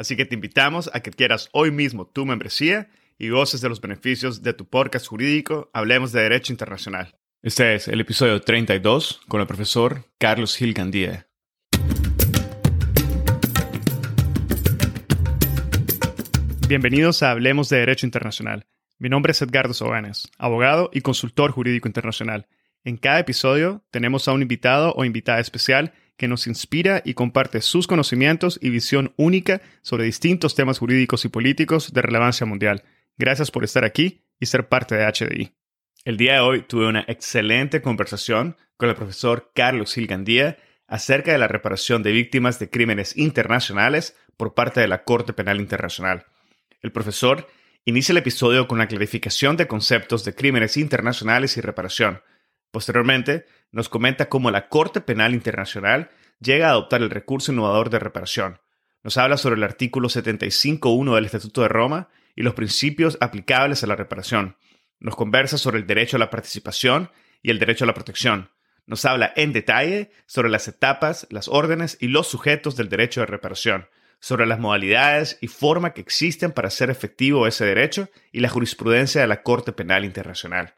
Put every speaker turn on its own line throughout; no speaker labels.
Así que te invitamos a que quieras hoy mismo tu membresía y goces de los beneficios de tu podcast jurídico Hablemos de Derecho Internacional. Este es el episodio 32 con el profesor Carlos Gil Gandía. Bienvenidos a Hablemos de Derecho Internacional. Mi nombre es Edgardo Sobanes, abogado y consultor jurídico internacional. En cada episodio tenemos a un invitado o invitada especial que nos inspira y comparte sus conocimientos y visión única sobre distintos temas jurídicos y políticos de relevancia mundial. Gracias por estar aquí y ser parte de HDI. El día de hoy tuve una excelente conversación con el profesor Carlos Gilgandía acerca de la reparación de víctimas de crímenes internacionales por parte de la Corte Penal Internacional. El profesor inicia el episodio con la clarificación de conceptos de crímenes internacionales y reparación, Posteriormente, nos comenta cómo la Corte Penal Internacional llega a adoptar el recurso innovador de reparación. Nos habla sobre el artículo 75.1 del Estatuto de Roma y los principios aplicables a la reparación. Nos conversa sobre el derecho a la participación y el derecho a la protección. Nos habla en detalle sobre las etapas, las órdenes y los sujetos del derecho de reparación, sobre las modalidades y forma que existen para hacer efectivo ese derecho y la jurisprudencia de la Corte Penal Internacional.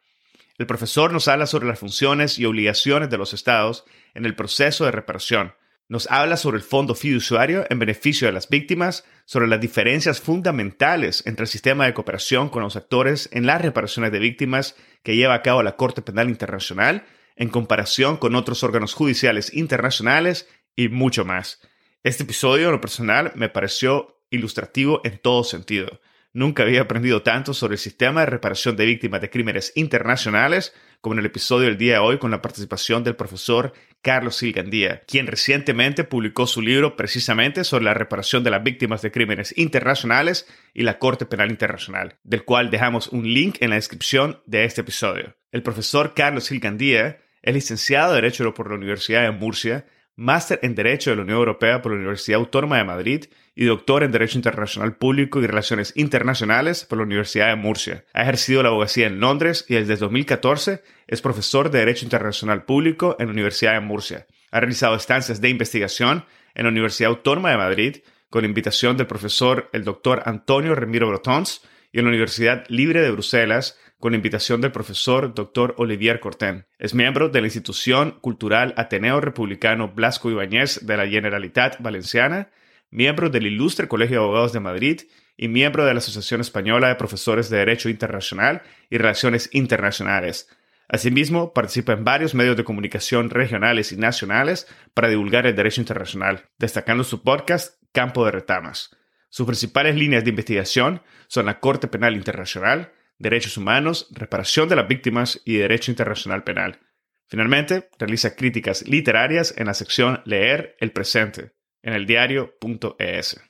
El profesor nos habla sobre las funciones y obligaciones de los estados en el proceso de reparación. Nos habla sobre el fondo fiduciario en beneficio de las víctimas, sobre las diferencias fundamentales entre el sistema de cooperación con los actores en las reparaciones de víctimas que lleva a cabo la Corte Penal Internacional en comparación con otros órganos judiciales internacionales y mucho más. Este episodio, en lo personal, me pareció ilustrativo en todo sentido. Nunca había aprendido tanto sobre el sistema de reparación de víctimas de crímenes internacionales como en el episodio del día de hoy con la participación del profesor Carlos Silgandía, quien recientemente publicó su libro precisamente sobre la reparación de las víctimas de crímenes internacionales y la Corte Penal Internacional, del cual dejamos un link en la descripción de este episodio. El profesor Carlos Silgandía es licenciado de Derecho por la Universidad de Murcia, máster en Derecho de la Unión Europea por la Universidad Autónoma de Madrid y doctor en Derecho Internacional Público y Relaciones Internacionales por la Universidad de Murcia. Ha ejercido la abogacía en Londres y desde 2014 es profesor de Derecho Internacional Público en la Universidad de Murcia. Ha realizado estancias de investigación en la Universidad Autónoma de Madrid con invitación del profesor el doctor Antonio Remiro Brotons y en la Universidad Libre de Bruselas con invitación del profesor Dr. Olivier Corten. Es miembro de la institución cultural Ateneo Republicano Blasco Ibáñez de la Generalitat Valenciana, miembro del Ilustre Colegio de Abogados de Madrid y miembro de la Asociación Española de Profesores de Derecho Internacional y Relaciones Internacionales. Asimismo, participa en varios medios de comunicación regionales y nacionales para divulgar el derecho internacional, destacando su podcast Campo de Retamas. Sus principales líneas de investigación son la Corte Penal Internacional, derechos humanos, reparación de las víctimas y derecho internacional penal. Finalmente, realiza críticas literarias en la sección Leer el presente en el diario.es.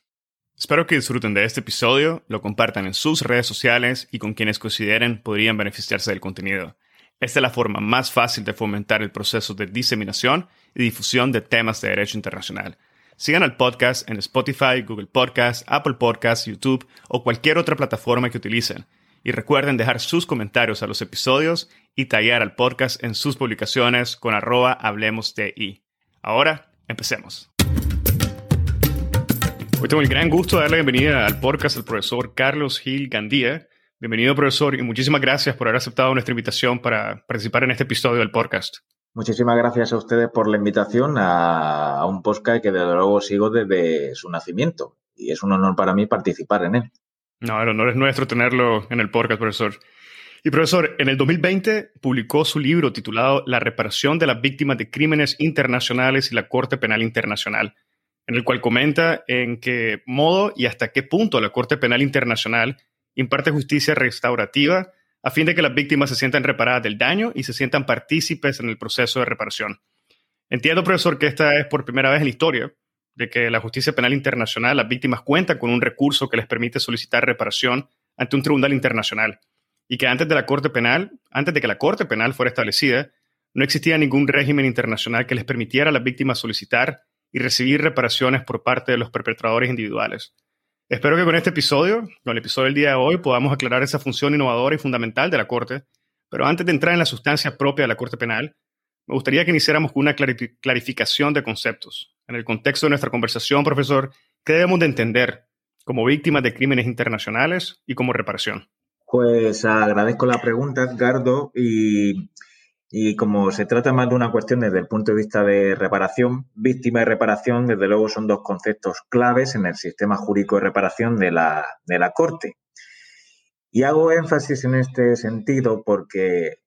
Espero que disfruten de este episodio, lo compartan en sus redes sociales y con quienes consideren podrían beneficiarse del contenido. Esta es la forma más fácil de fomentar el proceso de diseminación y difusión de temas de derecho internacional. Sigan al podcast en Spotify, Google Podcast, Apple Podcast, YouTube o cualquier otra plataforma que utilicen. Y recuerden dejar sus comentarios a los episodios y tallar al podcast en sus publicaciones con arroba hablemos de I. Ahora, empecemos. Hoy tengo el gran gusto de darle la bienvenida al podcast al profesor Carlos Gil Gandía. Bienvenido, profesor, y muchísimas gracias por haber aceptado nuestra invitación para participar en este episodio del podcast.
Muchísimas gracias a ustedes por la invitación a, un podcast que desde luego sigo desde su nacimiento y es un honor para mí participar en él.
No, el honor es nuestro tenerlo en el podcast, profesor. Y profesor, en el 2020 publicó su libro titulado La reparación de las víctimas de crímenes internacionales y la Corte Penal Internacional en el cual comenta en qué modo y hasta qué punto la Corte Penal Internacional imparte justicia restaurativa a fin de que las víctimas se sientan reparadas del daño y se sientan partícipes en el proceso de reparación. Entiendo, profesor, que esta es por primera vez en la historia de que la justicia penal internacional, las víctimas cuentan con un recurso que les permite solicitar reparación ante un tribunal internacional y que antes de la Corte Penal, antes de que la Corte Penal fuera establecida, no existía ningún régimen internacional que les permitiera a las víctimas solicitar y recibir reparaciones por parte de los perpetradores individuales. Espero que con este episodio, con el episodio del día de hoy, podamos aclarar esa función innovadora y fundamental de la Corte, pero antes de entrar en la sustancia propia de la Corte Penal, me gustaría que iniciáramos con una clarificación de conceptos. En el contexto de nuestra conversación, profesor, ¿qué debemos de entender como víctimas de crímenes internacionales y como reparación?
Pues agradezco la pregunta, Edgardo, y y como se trata más de una cuestión desde el punto de vista de reparación, víctima y reparación, desde luego son dos conceptos claves en el sistema jurídico de reparación de la, de la Corte. Y hago énfasis en este sentido porque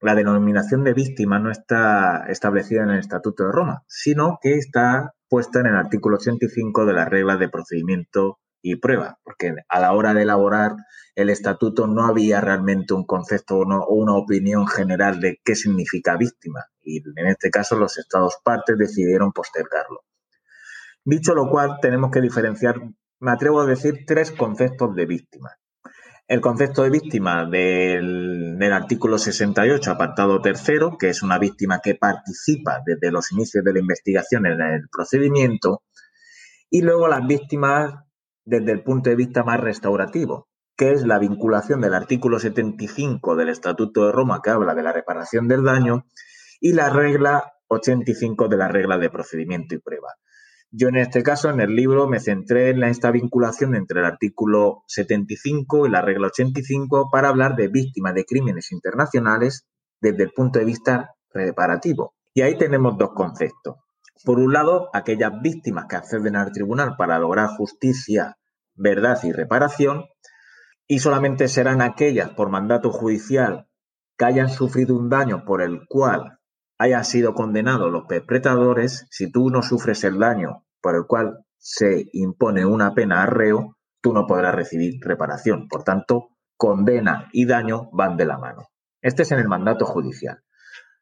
la denominación de víctima no está establecida en el Estatuto de Roma, sino que está puesta en el artículo 85 de las reglas de procedimiento y prueba, porque a la hora de elaborar el estatuto no había realmente un concepto o una opinión general de qué significa víctima y en este caso los estados partes decidieron postergarlo. Dicho lo cual, tenemos que diferenciar, me atrevo a decir, tres conceptos de víctima. El concepto de víctima del, del, artículo 68, apartado tercero, que es una víctima que participa desde los inicios de la investigación en el procedimiento, y luego las víctimas desde el punto de vista más restaurativo, que es la vinculación del artículo 75 del Estatuto de Roma, que habla de la reparación del daño, y la regla 85 de la regla de procedimiento y prueba. Yo en este caso, en el libro, me centré en esta vinculación entre el artículo 75 y la regla 85 para hablar de víctimas de crímenes internacionales desde el punto de vista reparativo. Y ahí tenemos dos conceptos. Por un lado, aquellas víctimas que acceden al tribunal para lograr justicia, verdad y reparación, y solamente serán aquellas por mandato judicial que hayan sufrido un daño por el cual hayan sido condenados los perpetradores, si tú no sufres el daño por el cual se impone una pena a reo, tú no podrás recibir reparación. Por tanto, condena y daño van de la mano. Este es en el mandato judicial.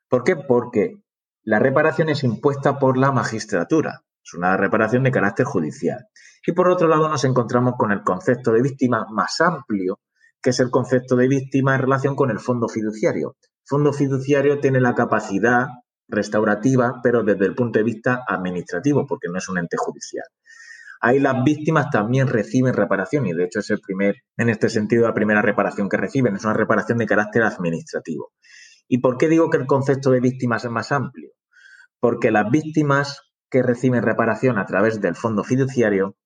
¿Por qué? Porque la reparación es impuesta por la magistratura. Es una reparación de carácter judicial. Y por otro lado nos encontramos con el concepto de víctima más amplio, que es el concepto de víctima en relación con el fondo fiduciario. Fondo fiduciario tiene la capacidad restaurativa, pero desde el punto de vista administrativo, porque no es un ente judicial. Ahí las víctimas también reciben reparación y de hecho es el primer, en este sentido, la primera reparación que reciben, es una reparación de carácter administrativo. ¿Y por qué digo que el concepto de víctimas es más amplio? Porque las víctimas que reciben reparación a través del fondo fiduciario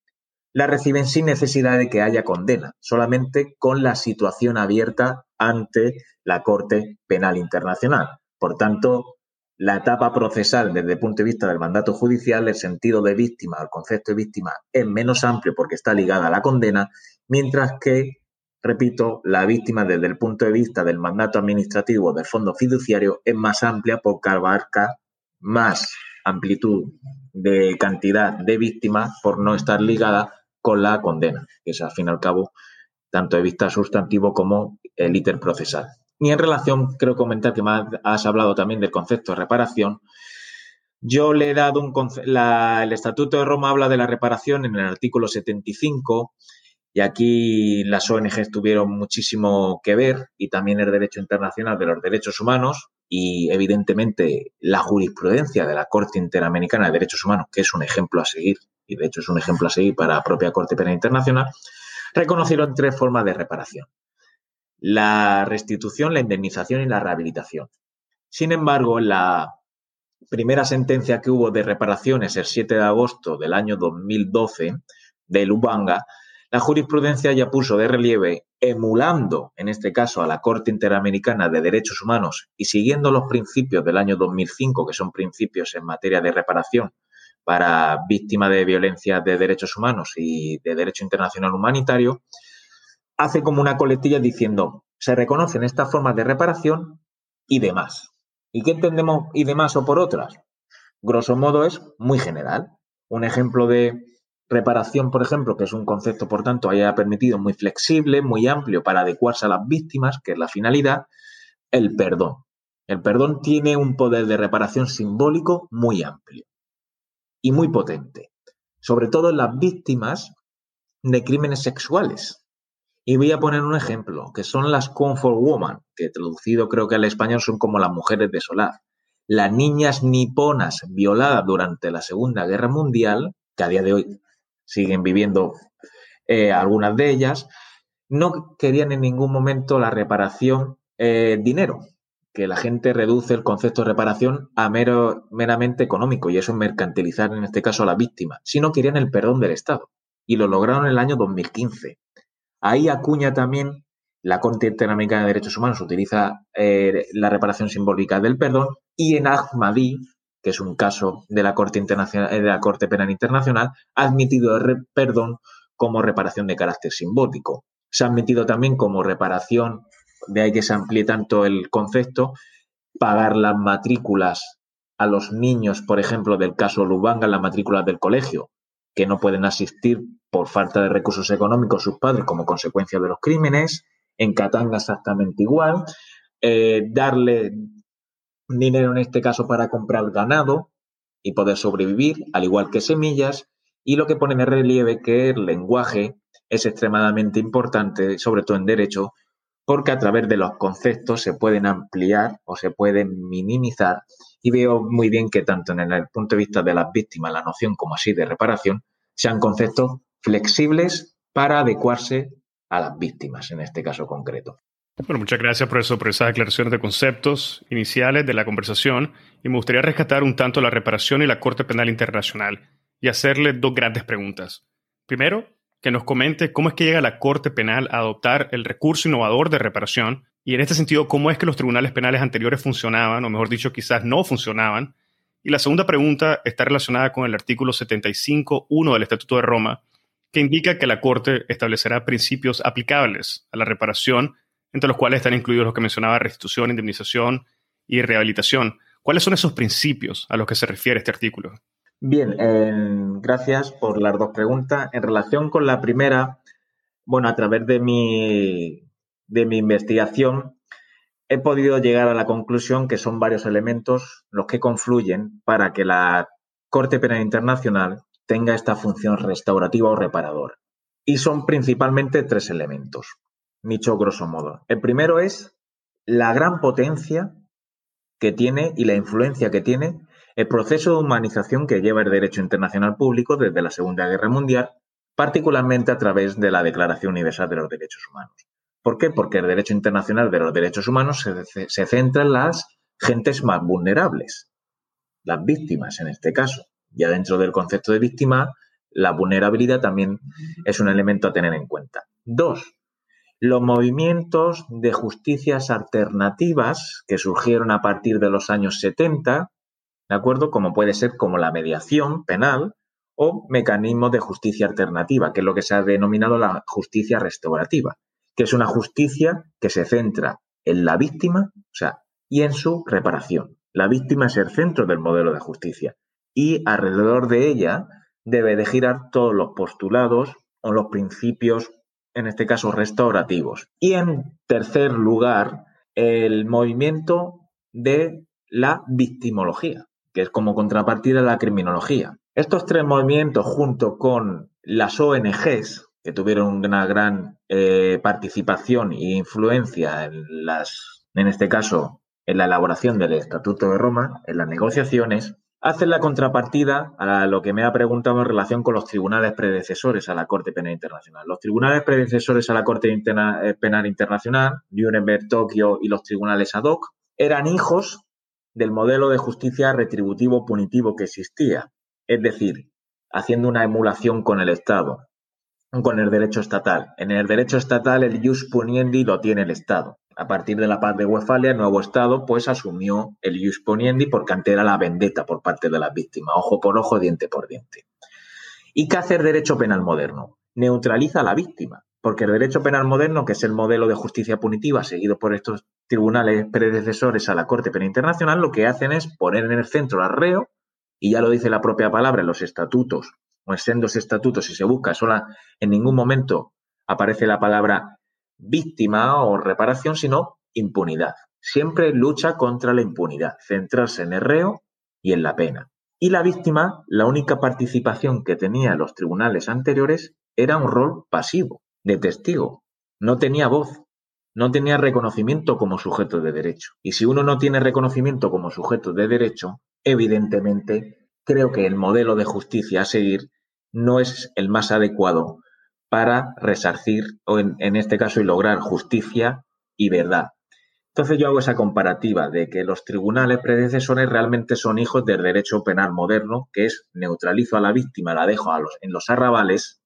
la reciben sin necesidad de que haya condena, solamente con la situación abierta ante la Corte Penal Internacional. Por tanto, la etapa procesal desde el punto de vista del mandato judicial, el sentido de víctima, el concepto de víctima es menos amplio porque está ligada a la condena, mientras que, repito, la víctima desde el punto de vista del mandato administrativo del fondo fiduciario es más amplia porque abarca más amplitud de cantidad de víctimas por no estar ligada con la condena, que es al fin y al cabo tanto de vista sustantivo como el íter procesal. Y en relación, creo comentar que más has hablado también del concepto de reparación. Yo le he dado un el Estatuto de Roma habla de la reparación en el artículo 75 y aquí las ONGs tuvieron muchísimo que ver y también el derecho internacional de los derechos humanos y evidentemente la jurisprudencia de la Corte Interamericana de Derechos Humanos, que es un ejemplo a seguir y de hecho es un ejemplo a seguir para la propia Corte Penal Internacional, reconocieron tres formas de reparación. La restitución, la indemnización y la rehabilitación. Sin embargo, la primera sentencia que hubo de reparaciones el 7 de agosto del año 2012 de Lubanga, la jurisprudencia ya puso de relieve, emulando en este caso a la Corte Interamericana de Derechos Humanos y siguiendo los principios del año 2005, que son principios en materia de reparación para víctimas de violencia de derechos humanos y de derecho internacional humanitario, hace como una coletilla diciendo, se reconocen estas formas de reparación y demás. ¿Y qué entendemos y demás o por otras? Grosso modo es muy general. Un ejemplo de reparación, por ejemplo, que es un concepto, por tanto, haya permitido muy flexible, muy amplio para adecuarse a las víctimas, que es la finalidad, el perdón. El perdón tiene un poder de reparación simbólico muy amplio y muy potente, sobre todo en las víctimas de crímenes sexuales. Y voy a poner un ejemplo, que son las comfort woman, que traducido creo que al español son como las mujeres de solar. Las niñas niponas violadas durante la Segunda Guerra Mundial, que a día de hoy siguen viviendo eh, algunas de ellas, no querían en ningún momento la reparación eh, dinero, que la gente reduce el concepto de reparación a mero, meramente económico y eso es mercantilizar en este caso a la víctima, sino querían el perdón del Estado y lo lograron en el año 2015. Ahí acuña también la Corte Interamericana de Derechos Humanos, utiliza eh, la reparación simbólica del perdón y en Ahmadi, que es un caso de la Corte, Internacional, de la Corte Penal Internacional, ha admitido el perdón como reparación de carácter simbólico. Se ha admitido también como reparación de ahí que se amplíe tanto el concepto, pagar las matrículas a los niños, por ejemplo, del caso Lubanga, las matrículas del colegio, que no pueden asistir por falta de recursos económicos sus padres como consecuencia de los crímenes, en Katanga exactamente igual, eh, darle dinero en este caso para comprar ganado y poder sobrevivir, al igual que semillas, y lo que pone en relieve que el lenguaje es extremadamente importante, sobre todo en derecho, porque a través de los conceptos se pueden ampliar o se pueden minimizar y veo muy bien que tanto en el punto de vista de las víctimas, la noción como así de reparación, sean conceptos flexibles para adecuarse a las víctimas en este caso concreto.
Bueno, muchas gracias por eso, por esas aclaraciones de conceptos iniciales de la conversación y me gustaría rescatar un tanto la reparación y la Corte Penal Internacional y hacerle dos grandes preguntas. Primero, que nos comente cómo es que llega la Corte Penal a adoptar el recurso innovador de reparación y en este sentido cómo es que los tribunales penales anteriores funcionaban, o mejor dicho, quizás no funcionaban. Y la segunda pregunta está relacionada con el artículo 75.1 del Estatuto de Roma, que indica que la Corte establecerá principios aplicables a la reparación, entre los cuales están incluidos los que mencionaba restitución, indemnización y rehabilitación. ¿Cuáles son esos principios a los que se refiere este artículo?
Bien, gracias por las dos preguntas. En relación con la primera, bueno, a través de mi, de mi investigación he podido llegar a la conclusión que son varios elementos los que confluyen para que la Corte Penal Internacional tenga esta función restaurativa o reparadora. Y son principalmente tres elementos, dicho grosso modo. El primero es la gran potencia que tiene y la influencia que tiene el proceso de humanización que lleva el derecho internacional público desde la Segunda Guerra Mundial, particularmente a través de la Declaración Universal de los Derechos Humanos. ¿Por qué? Porque el derecho internacional de los derechos humanos se, centra en las gentes más vulnerables, las víctimas en este caso. Ya dentro del concepto de víctima, la vulnerabilidad también es un elemento a tener en cuenta. Dos, los movimientos de justicias alternativas que surgieron a partir de los años 70 ¿de acuerdo? Como puede ser como la mediación penal o mecanismos de justicia alternativa, que es lo que se ha denominado la justicia restaurativa, que es una justicia que se centra en la víctima, o sea, y en su reparación. La víctima es el centro del modelo de justicia y alrededor de ella debe de girar todos los postulados o los principios, en este caso restaurativos. Y en tercer lugar, el movimiento de la victimología, que es como contrapartida a la criminología. Estos tres movimientos, junto con las ONGs, que tuvieron una gran eh, participación e influencia en las, en este caso, en la elaboración del Estatuto de Roma, en las negociaciones, hacen la contrapartida a lo que me ha preguntado en relación con los tribunales predecesores a la Corte Penal Internacional. Los tribunales predecesores a la Corte eh, Penal Internacional, Nuremberg, Tokio y los tribunales ad hoc, eran hijos del modelo de justicia retributivo punitivo que existía, es decir, haciendo una emulación con el Estado, con el derecho estatal. En el derecho estatal el jus puniendi lo tiene el Estado a partir de la paz de Westfalia, el nuevo Estado pues asumió el ius poniendi porque antes era la vendetta por parte de las víctimas, ojo por ojo, diente por diente. ¿Y qué hace el derecho penal moderno? Neutraliza a la víctima, porque el derecho penal moderno, que es el modelo de justicia punitiva seguido por estos tribunales predecesores a la Corte Penal Internacional, lo que hacen es poner en el centro al reo, y ya lo dice la propia palabra en los estatutos, o en sendos estatutos, si se busca, sola, en ningún momento aparece la palabra víctima o reparación, sino impunidad. Siempre lucha contra la impunidad, centrarse en el reo y en la pena. Y la víctima, la única participación que tenía los tribunales anteriores era un rol pasivo, de testigo. No tenía voz, no tenía reconocimiento como sujeto de derecho. Y si uno no tiene reconocimiento como sujeto de derecho, evidentemente creo que el modelo de justicia a seguir no es el más adecuado para resarcir o en, este caso y lograr justicia y verdad. Entonces yo hago esa comparativa de que los tribunales predecesores realmente son hijos del derecho penal moderno, que es neutralizo a la víctima, la dejo a los, en los arrabales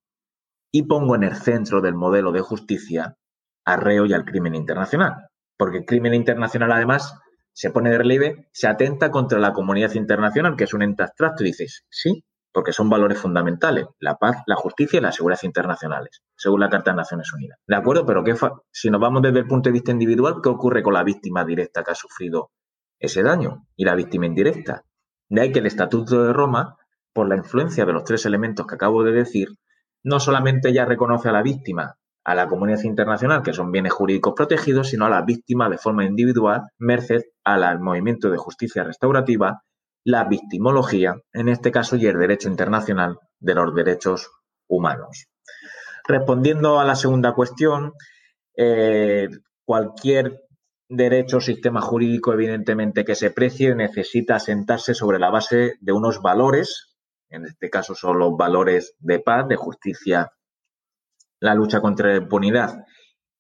y pongo en el centro del modelo de justicia al reo y al crimen internacional. Porque el crimen internacional además se pone de relieve, se atenta contra la comunidad internacional, que es un ente abstracto, y dices, sí, porque son valores fundamentales, la paz, la justicia y la seguridad internacionales, según la Carta de Naciones Unidas. ¿De acuerdo? Pero ¿qué si nos vamos desde el punto de vista individual, ¿qué ocurre con la víctima directa que ha sufrido ese daño y la víctima indirecta? De ahí que el Estatuto de Roma, por la influencia de los tres elementos que acabo de decir, no solamente ya reconoce a la víctima, a la comunidad internacional, que son bienes jurídicos protegidos, sino a la víctima de forma individual, merced al movimiento de justicia restaurativa la victimología, en este caso, y el derecho internacional de los derechos humanos. Respondiendo a la segunda cuestión, eh, cualquier derecho o sistema jurídico, evidentemente, que se precie, necesita asentarse sobre la base de unos valores, en este caso son los valores de paz, de justicia, la lucha contra la impunidad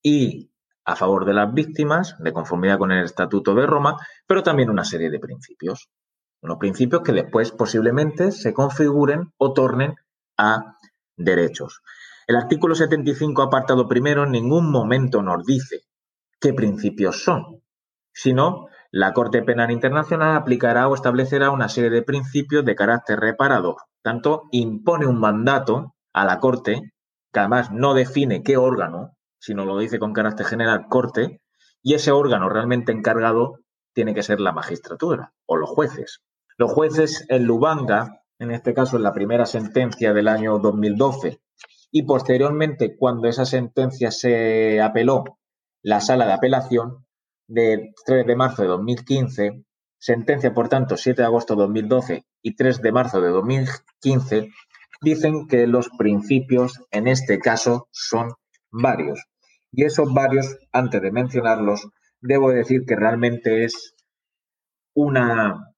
y a favor de las víctimas, de conformidad con el Estatuto de Roma, pero también una serie de principios unos principios que después posiblemente se configuren o tornen a derechos. El artículo 75, apartado primero, en ningún momento nos dice qué principios son, sino la Corte Penal Internacional aplicará o establecerá una serie de principios de carácter reparador. Tanto impone un mandato a la Corte, que además no define qué órgano, sino lo dice con carácter general Corte, y ese órgano realmente encargado tiene que ser la magistratura o los jueces. Los jueces en Lubanga, en este caso en la primera sentencia del año 2012, y posteriormente cuando esa sentencia se apeló la sala de apelación de 3 de marzo de 2015, sentencia por tanto 7 de agosto de 2012 y 3 de marzo de 2015, dicen que los principios en este caso son varios. Y esos varios, antes de mencionarlos, debo decir que realmente es una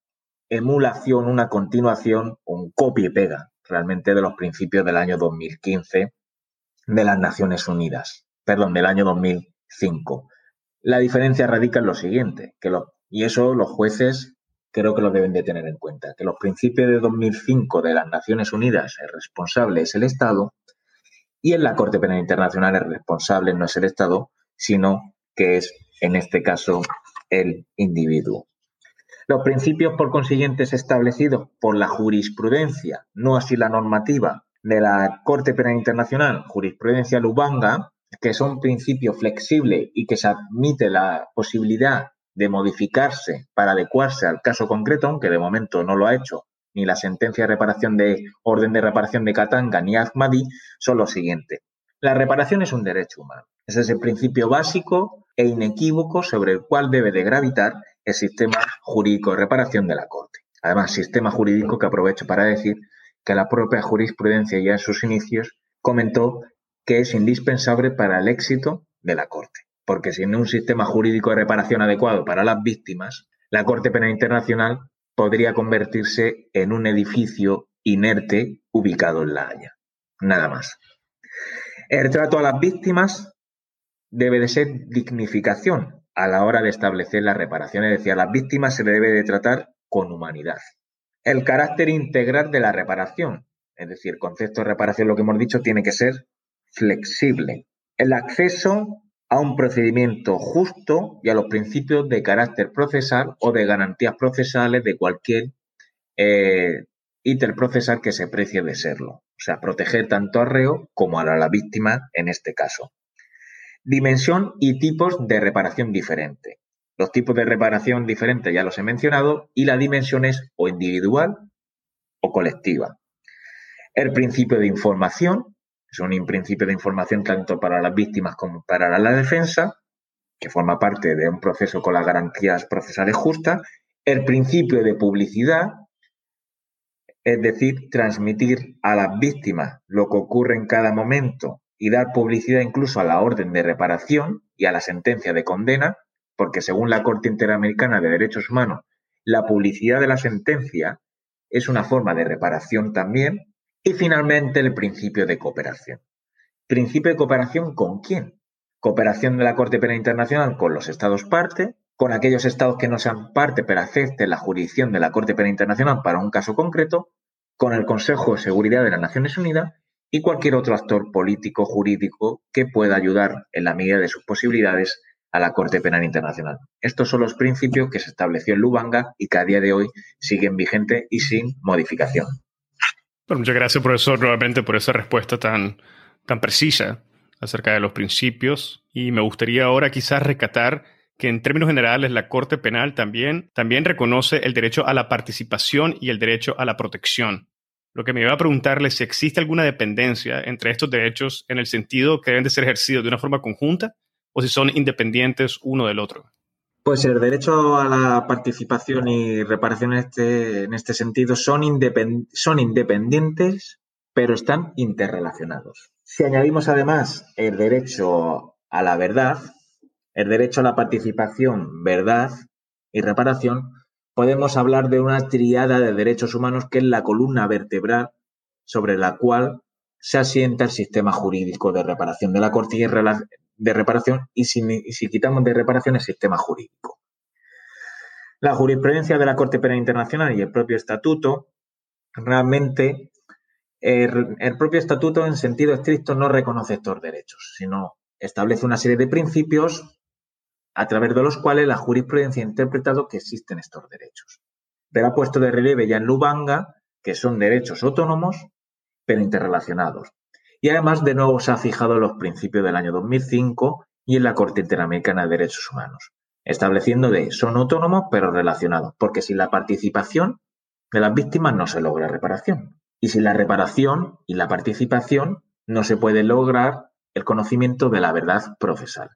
emulación, una continuación, un copia y pega realmente de los principios del año 2015 de las Naciones Unidas, perdón, del año 2005. La diferencia radica en lo siguiente, que y eso los jueces creo que lo deben de tener en cuenta, que los principios de 2005 de las Naciones Unidas, el responsable es el Estado, y en la Corte Penal Internacional el responsable no es el Estado, sino que es, en este caso, el individuo. Los principios, por consiguiente, establecidos por la jurisprudencia, no así la normativa de la Corte Penal Internacional, jurisprudencia Lubanga, que son principios flexibles y que se admite la posibilidad de modificarse para adecuarse al caso concreto, aunque de momento no lo ha hecho ni la sentencia de reparación de orden de reparación de Katanga ni Ahmadi, son los siguientes. La reparación es un derecho humano. Ese es el principio básico e inequívoco sobre el cual debe de gravitar el sistema jurídico de reparación de la Corte. Además, sistema jurídico que aprovecho para decir que la propia jurisprudencia ya en sus inicios comentó que es indispensable para el éxito de la Corte, porque sin un sistema jurídico de reparación adecuado para las víctimas, la Corte Penal Internacional podría convertirse en un edificio inerte ubicado en La Haya. Nada más. El trato a las víctimas debe de ser dignificación a la hora de establecer la reparación, es decir, a las víctimas se le debe de tratar con humanidad. El carácter integral de la reparación, es decir, el concepto de reparación, lo que hemos dicho, tiene que ser flexible. El acceso a un procedimiento justo y a los principios de carácter procesal o de garantías procesales de cualquier eh, interprocesal que se precie de serlo. O sea, proteger tanto al reo como a la víctima en este caso. Dimensión y tipos de reparación diferente. Los tipos de reparación diferentes ya los he mencionado y la dimensión es o individual o colectiva. El principio de información, es un principio de información tanto para las víctimas como para la defensa, que forma parte de un proceso con las garantías procesales justas. El principio de publicidad, es decir, transmitir a las víctimas lo que ocurre en cada momento y dar publicidad incluso a la orden de reparación y a la sentencia de condena, porque según la Corte Interamericana de Derechos Humanos, la publicidad de la sentencia es una forma de reparación también. Y finalmente el principio de cooperación. ¿Principio de cooperación con quién? Cooperación de la Corte Penal Internacional con los Estados parte, con aquellos Estados que no sean parte pero acepten la jurisdicción de la Corte Penal Internacional para un caso concreto, con el Consejo de Seguridad de las Naciones Unidas y cualquier otro actor político jurídico que pueda ayudar en la medida de sus posibilidades a la Corte Penal Internacional. Estos son los principios que se estableció en Lubanga y que a día de hoy siguen vigentes y sin modificación.
Bueno, muchas gracias, profesor, nuevamente por esa respuesta tan, tan precisa acerca de los principios. Y me gustaría ahora quizás recatar que en términos generales la Corte Penal también, también reconoce el derecho a la participación y el derecho a la protección. Lo que me iba a preguntarle si existe alguna dependencia entre estos derechos en el sentido que deben de ser ejercidos de una forma conjunta o si son independientes uno del otro.
Pues el derecho a la participación y reparación en este, este sentido son, son independientes, pero están interrelacionados. Si añadimos además el derecho a la verdad, el derecho a la participación, verdad y reparación, podemos hablar de una triada de derechos humanos que es la columna vertebral sobre la cual se asienta el sistema jurídico de reparación de la Corte y de reparación y si, quitamos de reparación el sistema jurídico. La jurisprudencia de la Corte Penal Internacional y el propio estatuto, realmente el, el, propio estatuto en sentido estricto no reconoce estos derechos, sino establece una serie de principios a través de los cuales la jurisprudencia ha interpretado que existen estos derechos. Pero ha puesto de relieve ya en Lubanga que son derechos autónomos, pero interrelacionados. Y además, de nuevo, se ha fijado en los principios del año 2005 y en la Corte Interamericana de Derechos Humanos, estableciendo de son autónomos pero relacionados, porque sin la participación de las víctimas no se logra reparación. Y sin la reparación y la participación no se puede lograr el conocimiento de la verdad procesal.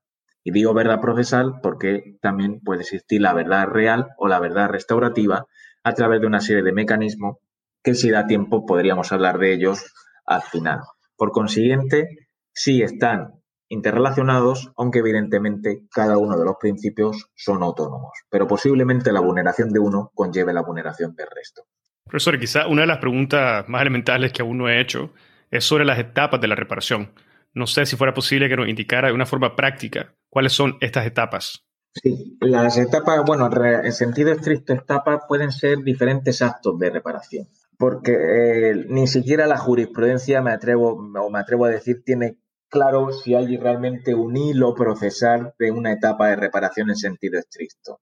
Y digo verdad procesal porque también puede existir la verdad real o la verdad restaurativa a través de una serie de mecanismos que si da tiempo podríamos hablar de ellos al final. Por consiguiente, sí están interrelacionados, aunque evidentemente cada uno de los principios son autónomos, pero posiblemente la vulneración de uno conlleve la vulneración del resto.
Profesor, quizá una de las preguntas más elementales que aún no he hecho es sobre las etapas de la reparación. No sé si fuera posible que nos indicara de una forma práctica cuáles son estas etapas.
Sí, las etapas, bueno, en sentido estricto, etapas pueden ser diferentes actos de reparación porque eh, ni siquiera la jurisprudencia, me atrevo, o me atrevo a decir, tiene claro si hay realmente un hilo procesal de una etapa de reparación en sentido estricto.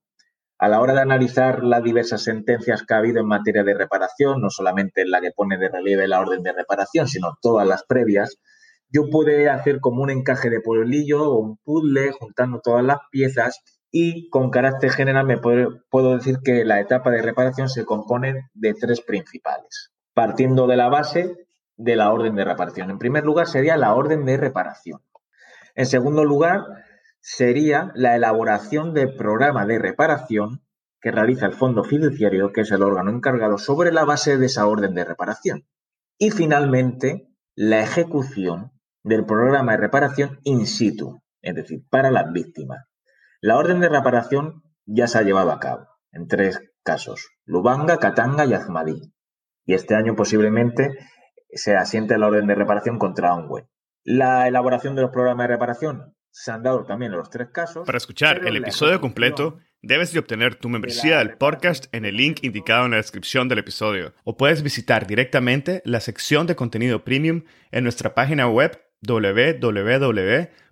A la hora de analizar las diversas sentencias que ha habido en materia de reparación, no solamente la que pone de relieve la orden de reparación, sino todas las previas, yo pude hacer como un encaje de pueblillo o un puzzle juntando todas las piezas y con carácter general me puedo, decir que la etapa de reparación se compone de tres principales, partiendo de la base de la orden de reparación. En primer lugar sería la orden de reparación. En segundo lugar sería la elaboración del programa de reparación que realiza el fondo fiduciario, que es el órgano encargado, sobre la base de esa orden de reparación. Y finalmente, la ejecución del programa de reparación in situ, es decir, para las víctimas. La orden de reparación ya se ha llevado a cabo en tres casos, Lubanga, Katanga y Azmadí. Y este año posiblemente se asiente la orden de reparación contra Onwe. La elaboración de los programas de reparación se han dado también en los tres casos.
Para escuchar el episodio completo, debes de obtener tu membresía del podcast en el link indicado en la descripción del episodio. O puedes visitar directamente la sección de contenido premium en nuestra página web